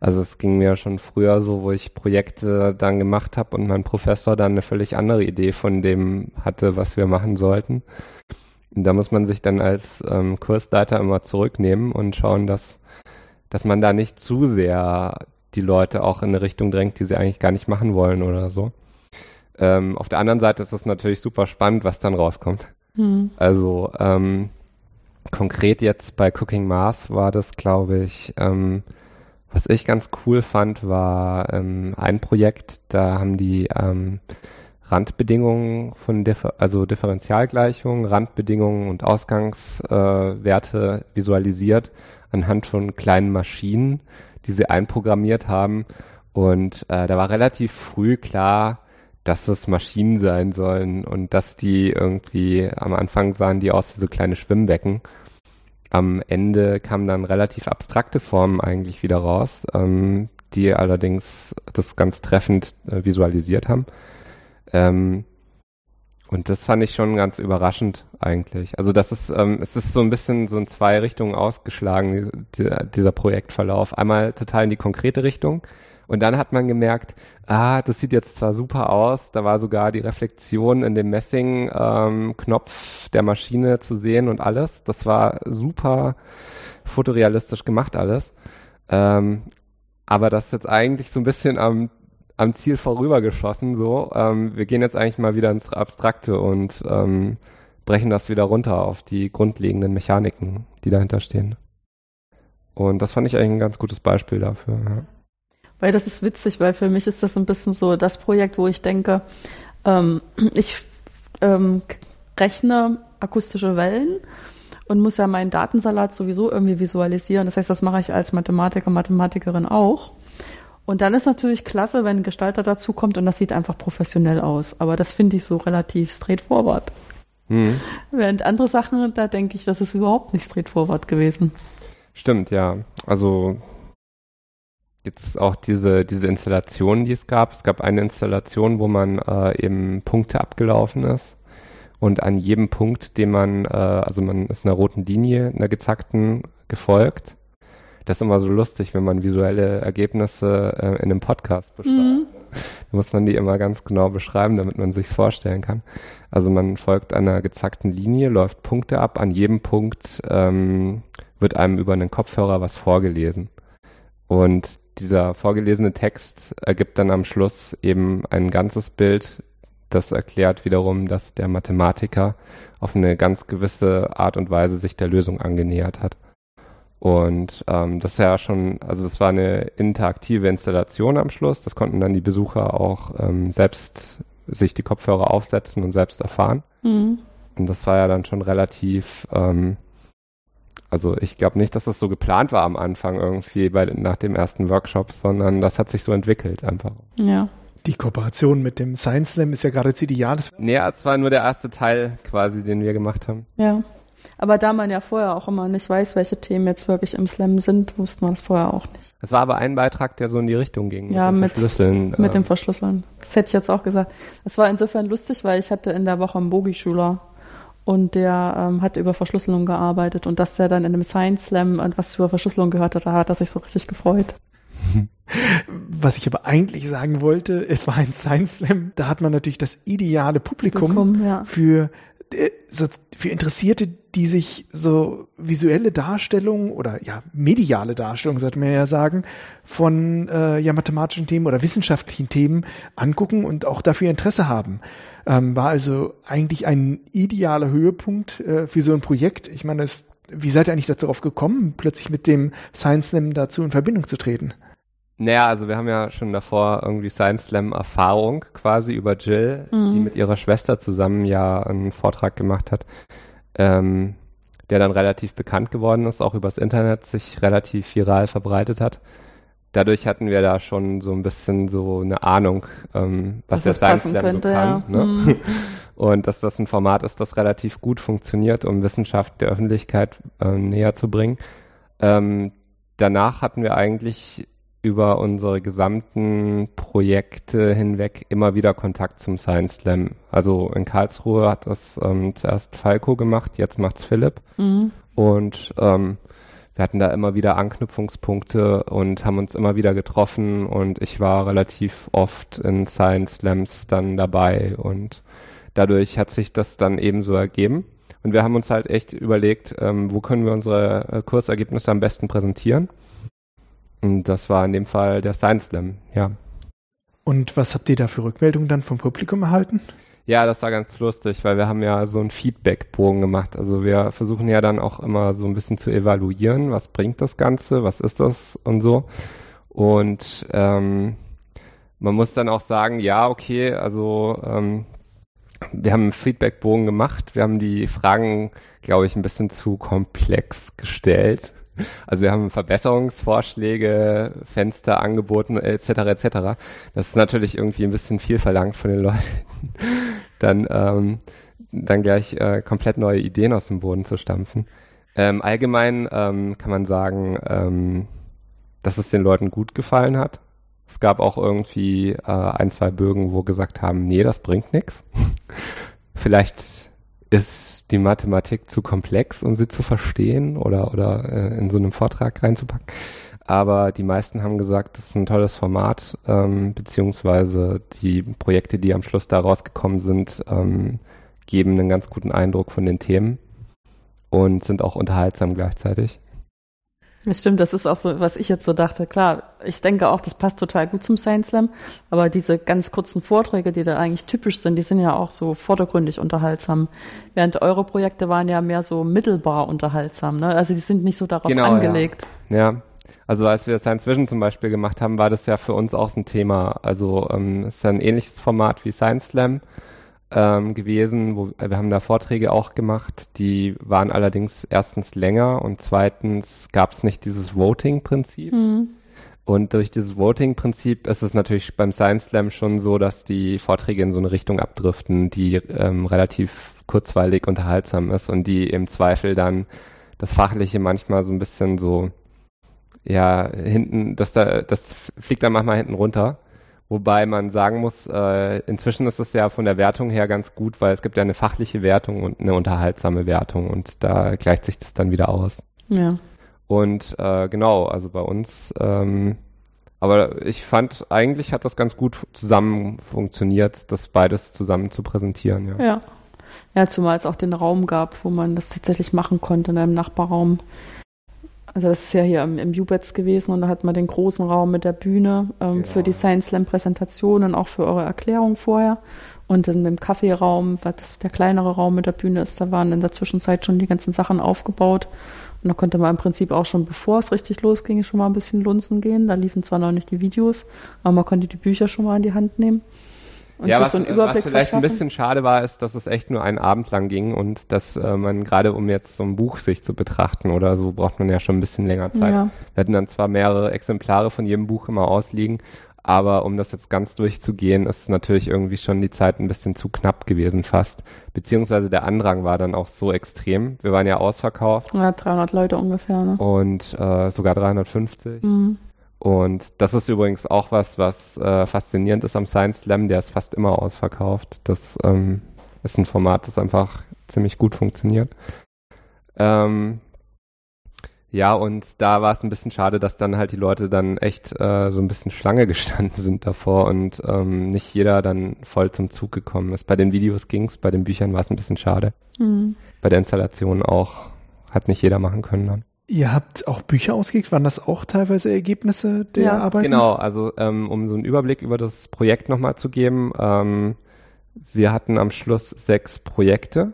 Also es ging mir schon früher so, wo ich Projekte dann gemacht habe und mein Professor dann eine völlig andere Idee von dem hatte, was wir machen sollten. Da muss man sich dann als ähm, Kursleiter immer zurücknehmen und schauen, dass, dass man da nicht zu sehr die Leute auch in eine Richtung drängt, die sie eigentlich gar nicht machen wollen oder so. Ähm, auf der anderen Seite ist es natürlich super spannend, was dann rauskommt. Mhm. Also ähm, konkret jetzt bei Cooking Mars war das, glaube ich, ähm, was ich ganz cool fand, war ähm, ein Projekt, da haben die ähm, Randbedingungen von Differ also Differentialgleichungen, Randbedingungen und Ausgangswerte äh, visualisiert anhand von kleinen Maschinen, die sie einprogrammiert haben. Und äh, da war relativ früh klar, dass es Maschinen sein sollen und dass die irgendwie am Anfang sahen die aus wie so kleine Schwimmbecken. Am Ende kamen dann relativ abstrakte Formen eigentlich wieder raus, ähm, die allerdings das ganz treffend äh, visualisiert haben. Ähm, und das fand ich schon ganz überraschend eigentlich. Also das ist, ähm, es ist so ein bisschen so in zwei Richtungen ausgeschlagen, die, dieser Projektverlauf. Einmal total in die konkrete Richtung. Und dann hat man gemerkt, ah, das sieht jetzt zwar super aus, da war sogar die Reflexion in dem Messing-Knopf ähm, der Maschine zu sehen und alles. Das war super fotorealistisch gemacht alles. Ähm, aber das ist jetzt eigentlich so ein bisschen am am Ziel vorübergeschossen. So, ähm, wir gehen jetzt eigentlich mal wieder ins Abstrakte und ähm, brechen das wieder runter auf die grundlegenden Mechaniken, die dahinter stehen. Und das fand ich eigentlich ein ganz gutes Beispiel dafür. Ja. Weil das ist witzig, weil für mich ist das ein bisschen so das Projekt, wo ich denke, ähm, ich ähm, rechne akustische Wellen und muss ja meinen Datensalat sowieso irgendwie visualisieren. Das heißt, das mache ich als Mathematiker, Mathematikerin auch. Und dann ist natürlich klasse, wenn ein Gestalter dazukommt und das sieht einfach professionell aus. Aber das finde ich so relativ straightforward. Mhm. Während andere Sachen, da denke ich, das ist überhaupt nicht straightforward gewesen. Stimmt, ja. Also jetzt auch diese, diese Installation, die es gab. Es gab eine Installation, wo man äh, eben Punkte abgelaufen ist. Und an jedem Punkt, den man, äh, also man ist einer roten Linie, einer gezackten gefolgt das ist immer so lustig, wenn man visuelle Ergebnisse äh, in einem Podcast beschreibt. Mhm. Da muss man die immer ganz genau beschreiben, damit man sich's vorstellen kann. Also man folgt einer gezackten Linie, läuft Punkte ab. An jedem Punkt ähm, wird einem über einen Kopfhörer was vorgelesen. Und dieser vorgelesene Text ergibt dann am Schluss eben ein ganzes Bild, das erklärt wiederum, dass der Mathematiker auf eine ganz gewisse Art und Weise sich der Lösung angenähert hat. Und ähm, das ist ja schon, also das war eine interaktive Installation am Schluss. Das konnten dann die Besucher auch ähm, selbst sich die Kopfhörer aufsetzen und selbst erfahren. Mhm. Und das war ja dann schon relativ, ähm, also ich glaube nicht, dass das so geplant war am Anfang irgendwie bei, nach dem ersten Workshop, sondern das hat sich so entwickelt einfach. Ja. Die Kooperation mit dem Science Slam ist ja geradezu ideal. Nee, es war nur der erste Teil quasi, den wir gemacht haben. Ja. Aber da man ja vorher auch immer nicht weiß, welche Themen jetzt wirklich im Slam sind, wusste man es vorher auch nicht. Es war aber ein Beitrag, der so in die Richtung ging. Ja, mit dem Verschlüsseln. Mit, äh. dem Verschlüsseln. Das hätte ich jetzt auch gesagt. Es war insofern lustig, weil ich hatte in der Woche einen Bogi-Schüler und der ähm, hat über Verschlüsselung gearbeitet und dass der dann in dem Science Slam und was über Verschlüsselung gehört hat, da hat er sich so richtig gefreut. Was ich aber eigentlich sagen wollte, es war ein Science Slam, da hat man natürlich das ideale Publikum, Publikum ja. für so für Interessierte, die sich so visuelle Darstellungen oder ja mediale Darstellungen, sollte man ja sagen, von äh, ja mathematischen Themen oder wissenschaftlichen Themen angucken und auch dafür Interesse haben. Ähm, war also eigentlich ein idealer Höhepunkt äh, für so ein Projekt. Ich meine, es, wie seid ihr eigentlich darauf gekommen, plötzlich mit dem Science Slam dazu in Verbindung zu treten? Naja, also wir haben ja schon davor irgendwie Science Slam Erfahrung quasi über Jill, mhm. die mit ihrer Schwester zusammen ja einen Vortrag gemacht hat, ähm, der dann relativ bekannt geworden ist, auch übers Internet sich relativ viral verbreitet hat. Dadurch hatten wir da schon so ein bisschen so eine Ahnung, ähm, was dass der Science Slam könnte, so kann. Ja. Ne? Mhm. Und dass das ein Format ist, das relativ gut funktioniert, um Wissenschaft der Öffentlichkeit äh, näher zu bringen. Ähm, danach hatten wir eigentlich über unsere gesamten Projekte hinweg immer wieder Kontakt zum Science Slam. Also in Karlsruhe hat das ähm, zuerst Falco gemacht, jetzt macht's Philipp. Mhm. Und ähm, wir hatten da immer wieder Anknüpfungspunkte und haben uns immer wieder getroffen und ich war relativ oft in Science Slams dann dabei und dadurch hat sich das dann ebenso ergeben. Und wir haben uns halt echt überlegt, ähm, wo können wir unsere äh, Kursergebnisse am besten präsentieren. Und das war in dem Fall der Science Slam, ja. Und was habt ihr da für Rückmeldungen dann vom Publikum erhalten? Ja, das war ganz lustig, weil wir haben ja so einen Feedback-Bogen gemacht. Also wir versuchen ja dann auch immer so ein bisschen zu evaluieren, was bringt das Ganze, was ist das und so. Und ähm, man muss dann auch sagen, ja, okay, also ähm, wir haben einen Feedback-Bogen gemacht. Wir haben die Fragen, glaube ich, ein bisschen zu komplex gestellt. Also wir haben Verbesserungsvorschläge, Fenster angeboten etc. etc. Das ist natürlich irgendwie ein bisschen viel verlangt von den Leuten, dann ähm, dann gleich äh, komplett neue Ideen aus dem Boden zu stampfen. Ähm, allgemein ähm, kann man sagen, ähm, dass es den Leuten gut gefallen hat. Es gab auch irgendwie äh, ein, zwei Bögen, wo gesagt haben, nee, das bringt nichts. Vielleicht ist die Mathematik zu komplex, um sie zu verstehen oder, oder äh, in so einem Vortrag reinzupacken. Aber die meisten haben gesagt, das ist ein tolles Format, ähm, beziehungsweise die Projekte, die am Schluss da rausgekommen sind, ähm, geben einen ganz guten Eindruck von den Themen und sind auch unterhaltsam gleichzeitig. Das stimmt, das ist auch so, was ich jetzt so dachte. Klar, ich denke auch, das passt total gut zum Science Slam, aber diese ganz kurzen Vorträge, die da eigentlich typisch sind, die sind ja auch so vordergründig unterhaltsam. Während eure Projekte waren ja mehr so mittelbar unterhaltsam, ne? Also die sind nicht so darauf genau, angelegt. Ja. ja. Also als wir Science Vision zum Beispiel gemacht haben, war das ja für uns auch so ein Thema. Also ähm, es ist ja ein ähnliches Format wie Science Slam ähm, gewesen. Wo, wir haben da Vorträge auch gemacht, die waren allerdings erstens länger und zweitens gab es nicht dieses Voting-Prinzip. Mhm. Und durch dieses Voting-Prinzip ist es natürlich beim Science Slam schon so, dass die Vorträge in so eine Richtung abdriften, die ähm, relativ kurzweilig unterhaltsam ist und die im Zweifel dann das Fachliche manchmal so ein bisschen so, ja, hinten, das da, das fliegt dann manchmal hinten runter. Wobei man sagen muss, äh, inzwischen ist es ja von der Wertung her ganz gut, weil es gibt ja eine fachliche Wertung und eine unterhaltsame Wertung und da gleicht sich das dann wieder aus. Ja. Und äh, genau, also bei uns, ähm, aber ich fand, eigentlich hat das ganz gut zusammen funktioniert, das beides zusammen zu präsentieren, ja. Ja. Ja, zumal es auch den Raum gab, wo man das tatsächlich machen konnte in einem Nachbarraum. Also das ist ja hier im, im Ubets gewesen und da hat man den großen Raum mit der Bühne ähm, genau. für die Science Slam Präsentation auch für eure Erklärung vorher. Und in dem Kaffeeraum, was das der kleinere Raum mit der Bühne ist, da waren in der Zwischenzeit schon die ganzen Sachen aufgebaut. Und da konnte man im Prinzip auch schon, bevor es richtig losging, schon mal ein bisschen lunzen gehen. Da liefen zwar noch nicht die Videos, aber man konnte die Bücher schon mal in die Hand nehmen. Und ja, was, so was vielleicht ein bisschen schade war, ist, dass es echt nur einen Abend lang ging und dass äh, man gerade, um jetzt so ein Buch sich zu betrachten oder so, braucht man ja schon ein bisschen länger Zeit. Ja. Wir hatten dann zwar mehrere Exemplare von jedem Buch immer ausliegen, aber um das jetzt ganz durchzugehen, ist natürlich irgendwie schon die Zeit ein bisschen zu knapp gewesen fast. Beziehungsweise der Andrang war dann auch so extrem. Wir waren ja ausverkauft. Ja, 300 Leute ungefähr, ne? Und äh, sogar 350. Mhm. Und das ist übrigens auch was, was äh, faszinierend ist am Science Slam, der ist fast immer ausverkauft. Das ähm, ist ein Format, das einfach ziemlich gut funktioniert. Ähm, Ja, und da war es ein bisschen schade, dass dann halt die Leute dann echt äh, so ein bisschen Schlange gestanden sind davor und ähm, nicht jeder dann voll zum Zug gekommen ist. Bei den Videos ging's, bei den Büchern war es ein bisschen schade. Mhm. Bei der Installation auch hat nicht jeder machen können dann. Ihr habt auch Bücher ausgelegt, waren das auch teilweise Ergebnisse der ja. Arbeit? Genau, also ähm, um so einen Überblick über das Projekt nochmal zu geben, ähm, wir hatten am Schluss sechs Projekte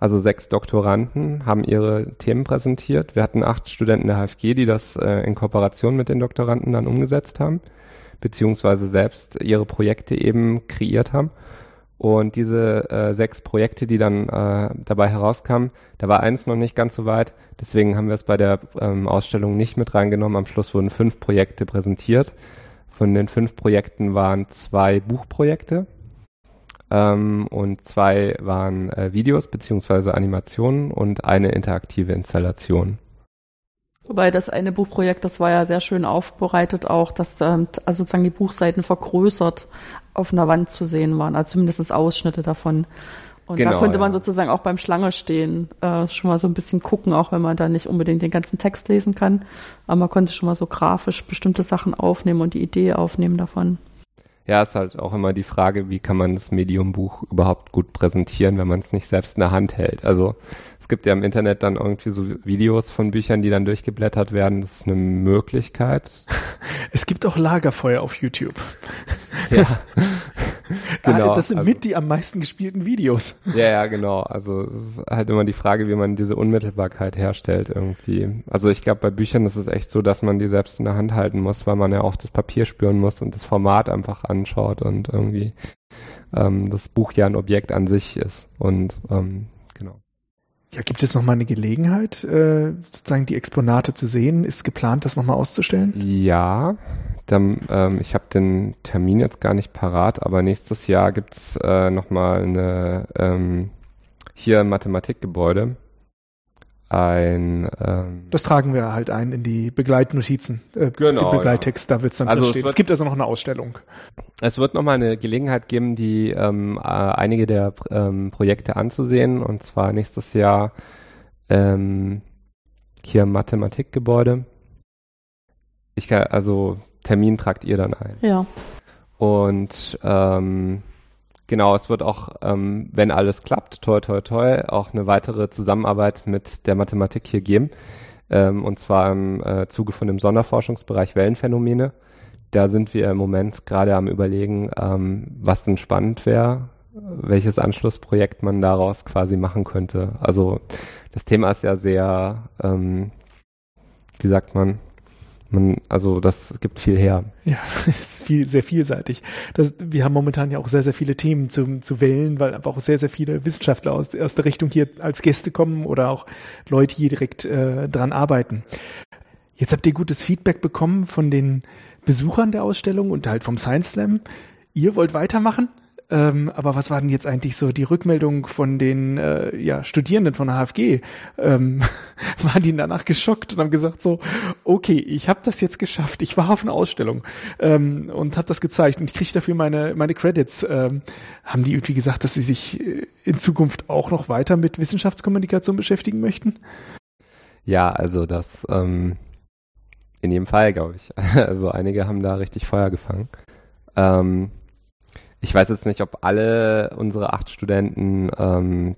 also sechs Doktoranden haben ihre Themen präsentiert. Wir hatten acht Studenten der HFG, die das äh, in Kooperation mit den Doktoranden dann umgesetzt haben, beziehungsweise selbst ihre Projekte eben kreiert haben. Und diese äh, sechs Projekte, die dann äh, dabei herauskamen, da war eins noch nicht ganz so weit. Deswegen haben wir es bei der ähm, Ausstellung nicht mit reingenommen. Am Schluss wurden fünf Projekte präsentiert. Von den fünf Projekten waren zwei Buchprojekte ähm, und zwei waren äh, Videos beziehungsweise Animationen und eine interaktive Installation. Wobei das eine Buchprojekt, das war ja sehr schön aufbereitet auch, dass ähm, also sozusagen die Buchseiten vergrößert auf einer Wand zu sehen waren, also zumindest Ausschnitte davon. Und genau, da konnte man sozusagen auch beim Schlange stehen, äh, schon mal so ein bisschen gucken, auch wenn man da nicht unbedingt den ganzen Text lesen kann. Aber man konnte schon mal so grafisch bestimmte Sachen aufnehmen und die Idee aufnehmen davon ja, ist halt auch immer die Frage, wie kann man das Medium-Buch überhaupt gut präsentieren, wenn man es nicht selbst in der Hand hält. Also gibt ja im Internet dann irgendwie so Videos von Büchern, die dann durchgeblättert werden. Das ist eine Möglichkeit. Es gibt auch Lagerfeuer auf YouTube. Ja. genau. Das sind also, mit die am meisten gespielten Videos. Ja, ja, genau. Also es ist halt immer die Frage, wie man diese Unmittelbarkeit herstellt irgendwie. Also ich glaube, bei Büchern ist es echt so, dass man die selbst in der Hand halten muss, weil man ja auch das Papier spüren muss und das Format einfach anschaut und irgendwie ähm, das Buch ja ein Objekt an sich ist. Und ähm, genau. Ja, gibt es nochmal eine Gelegenheit, äh, sozusagen die Exponate zu sehen? Ist geplant, das nochmal auszustellen? Ja, dann, ähm, ich habe den Termin jetzt gar nicht parat, aber nächstes Jahr gibt's äh, nochmal eine ähm, hier Mathematikgebäude ein ähm, Das tragen wir halt ein in die Begleitnotizen, äh, genau, Begleittext, ja. da wird's dann also stehen. Es, wird, es gibt also noch eine Ausstellung. Es wird nochmal eine Gelegenheit geben, die ähm, äh, einige der ähm, Projekte anzusehen und zwar nächstes Jahr ähm, hier im Mathematikgebäude. Ich kann, also Termin tragt ihr dann ein. Ja. Und ähm, genau, es wird auch, ähm, wenn alles klappt, toi toi toi, auch eine weitere Zusammenarbeit mit der Mathematik hier geben. Ähm, und zwar im äh, Zuge von dem Sonderforschungsbereich Wellenphänomene. Da sind wir im Moment gerade am überlegen, ähm, was denn spannend wäre, welches Anschlussprojekt man daraus quasi machen könnte. Also das Thema ist ja sehr, ähm, wie sagt man, man, also das gibt viel her. Ja, es ist viel, sehr vielseitig. Das, wir haben momentan ja auch sehr, sehr viele Themen zu, zu wählen, weil einfach auch sehr, sehr viele Wissenschaftler aus, aus der Richtung hier als Gäste kommen oder auch Leute hier direkt äh, dran arbeiten. Jetzt habt ihr gutes Feedback bekommen von den Besuchern der Ausstellung und halt vom Science Slam. Ihr wollt weitermachen? Ähm, aber was war denn jetzt eigentlich so die Rückmeldung von den äh, ja, Studierenden von der HFG? Ähm, waren die danach geschockt und haben gesagt so, okay, ich habe das jetzt geschafft, ich war auf einer Ausstellung ähm, und habe das gezeigt und ich kriege dafür meine, meine Credits. Ähm, haben die irgendwie gesagt, dass sie sich äh, in Zukunft auch noch weiter mit Wissenschaftskommunikation beschäftigen möchten? Ja, also das ähm, in jedem Fall, glaube ich. Also einige haben da richtig Feuer gefangen. Ähm, ich weiß jetzt nicht, ob alle unsere acht Studenten ähm,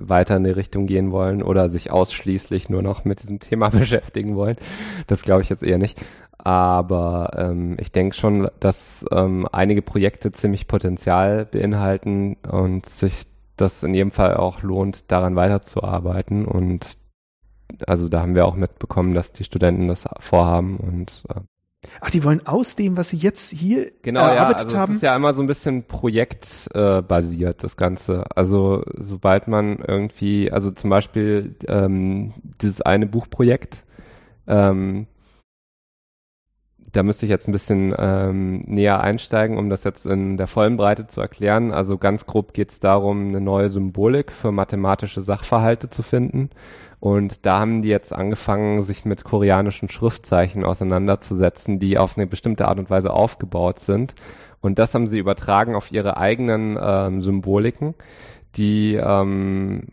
weiter in die Richtung gehen wollen oder sich ausschließlich nur noch mit diesem Thema beschäftigen wollen. Das glaube ich jetzt eher nicht. Aber ähm, ich denke schon, dass ähm, einige Projekte ziemlich Potenzial beinhalten und sich das in jedem Fall auch lohnt, daran weiterzuarbeiten. Und also da haben wir auch mitbekommen, dass die Studenten das vorhaben und äh, Ach, die wollen aus dem, was sie jetzt hier genau, erarbeitet ja, also haben? es ist ja immer so ein bisschen projektbasiert, äh, das Ganze. Also sobald man irgendwie, also zum Beispiel ähm, dieses eine Buchprojekt, ähm, da müsste ich jetzt ein bisschen ähm, näher einsteigen, um das jetzt in der vollen Breite zu erklären. Also ganz grob geht es darum, eine neue Symbolik für mathematische Sachverhalte zu finden. Und da haben die jetzt angefangen, sich mit koreanischen Schriftzeichen auseinanderzusetzen, die auf eine bestimmte Art und Weise aufgebaut sind. Und das haben sie übertragen auf ihre eigenen ähm, Symboliken, die ähm,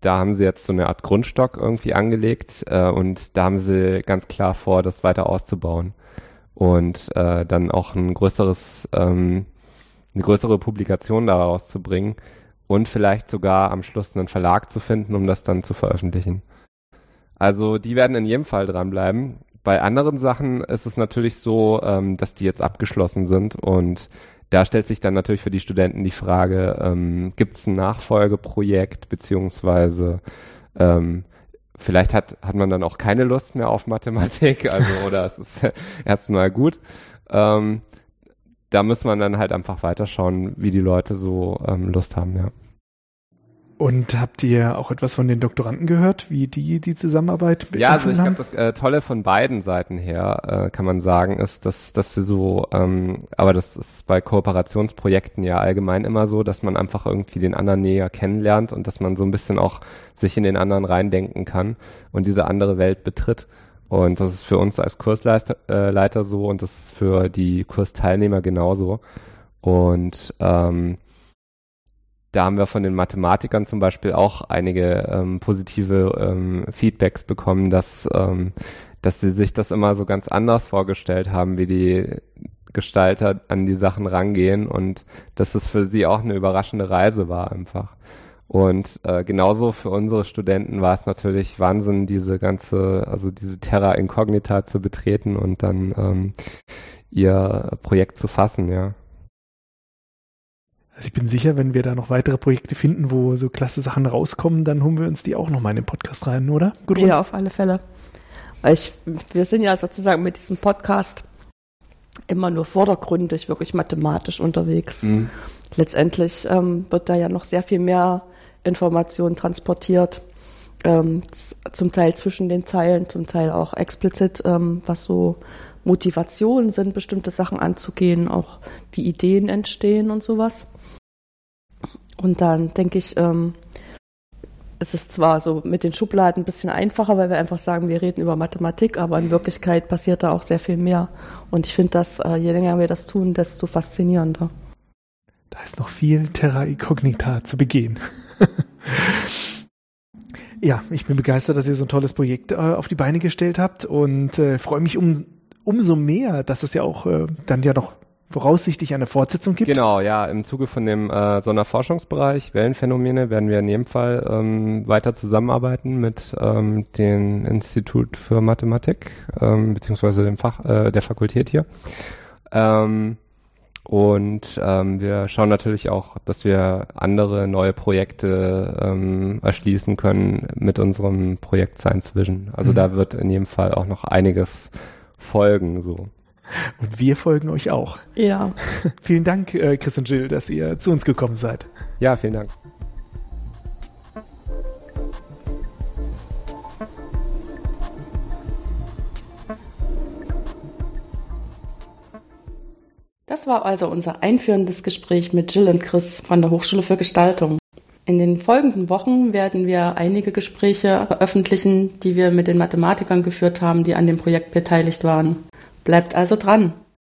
da haben sie jetzt so eine Art Grundstock irgendwie angelegt äh, und da haben sie ganz klar vor, das weiter auszubauen und äh, dann auch ein größeres, ähm, eine größere Publikation daraus zu bringen und vielleicht sogar am Schluss einen Verlag zu finden, um das dann zu veröffentlichen. Also die werden in jedem Fall dranbleiben. Bei anderen Sachen ist es natürlich so, ähm, dass die jetzt abgeschlossen sind und da stellt sich dann natürlich für die Studenten die Frage, ähm, gibt es ein Nachfolgeprojekt, beziehungsweise ähm, vielleicht hat, hat man dann auch keine Lust mehr auf Mathematik, also oder es ist erstmal gut. Ähm, da muss man dann halt einfach weiterschauen, wie die Leute so ähm, Lust haben, ja. Und habt ihr auch etwas von den Doktoranden gehört, wie die die Zusammenarbeit Ja, also ich glaube, das äh, Tolle von beiden Seiten her, äh, kann man sagen, ist, dass, dass sie so, ähm, aber das ist bei Kooperationsprojekten ja allgemein immer so, dass man einfach irgendwie den anderen näher kennenlernt und dass man so ein bisschen auch sich in den anderen reindenken kann und diese andere Welt betritt. Und das ist für uns als Kursleiter äh, Leiter so und das ist für die Kursteilnehmer genauso. Und ähm, da haben wir von den Mathematikern zum Beispiel auch einige ähm, positive ähm, Feedbacks bekommen, dass, ähm, dass sie sich das immer so ganz anders vorgestellt haben, wie die Gestalter an die Sachen rangehen und dass es für sie auch eine überraschende Reise war einfach. Und äh, genauso für unsere Studenten war es natürlich Wahnsinn, diese ganze, also diese Terra Incognita zu betreten und dann ähm, ihr Projekt zu fassen, ja. Also ich bin sicher, wenn wir da noch weitere Projekte finden, wo so klasse Sachen rauskommen, dann holen wir uns die auch nochmal in den Podcast rein, oder? Gudrun? Ja, auf alle Fälle. Weil ich, wir sind ja sozusagen mit diesem Podcast immer nur vordergründig, wirklich mathematisch unterwegs. Mhm. Letztendlich ähm, wird da ja noch sehr viel mehr Information transportiert. Ähm, zum Teil zwischen den Zeilen, zum Teil auch explizit, ähm, was so Motivationen sind, bestimmte Sachen anzugehen, auch wie Ideen entstehen und sowas. Und dann denke ich, ähm, es ist zwar so mit den Schubladen ein bisschen einfacher, weil wir einfach sagen, wir reden über Mathematik, aber in Wirklichkeit passiert da auch sehr viel mehr. Und ich finde, dass äh, je länger wir das tun, desto faszinierender. Da ist noch viel Terra Incognita zu begehen. ja, ich bin begeistert, dass ihr so ein tolles Projekt äh, auf die Beine gestellt habt und äh, freue mich um, umso mehr, dass es ja auch dann ja noch voraussichtlich eine Fortsetzung gibt? Genau, ja. Im Zuge von dem äh, Sonderforschungsbereich Wellenphänomene werden wir in jedem Fall ähm, weiter zusammenarbeiten mit ähm, dem Institut für Mathematik, ähm, beziehungsweise dem Fach, äh, der Fakultät hier. Ähm, und ähm, wir schauen natürlich auch, dass wir andere neue Projekte ähm, erschließen können mit unserem Projekt Science Vision. Also mhm. da wird in jedem Fall auch noch einiges folgen. So. Und wir folgen euch auch. Ja. vielen Dank, äh, Chris und Jill, dass ihr zu uns gekommen seid. Ja, vielen Dank. Das war also unser einführendes Gespräch mit Jill und Chris von der Hochschule für Gestaltung. In den folgenden Wochen werden wir einige Gespräche veröffentlichen, die wir mit den Mathematikern geführt haben, die an dem Projekt beteiligt waren. Bleibt also dran.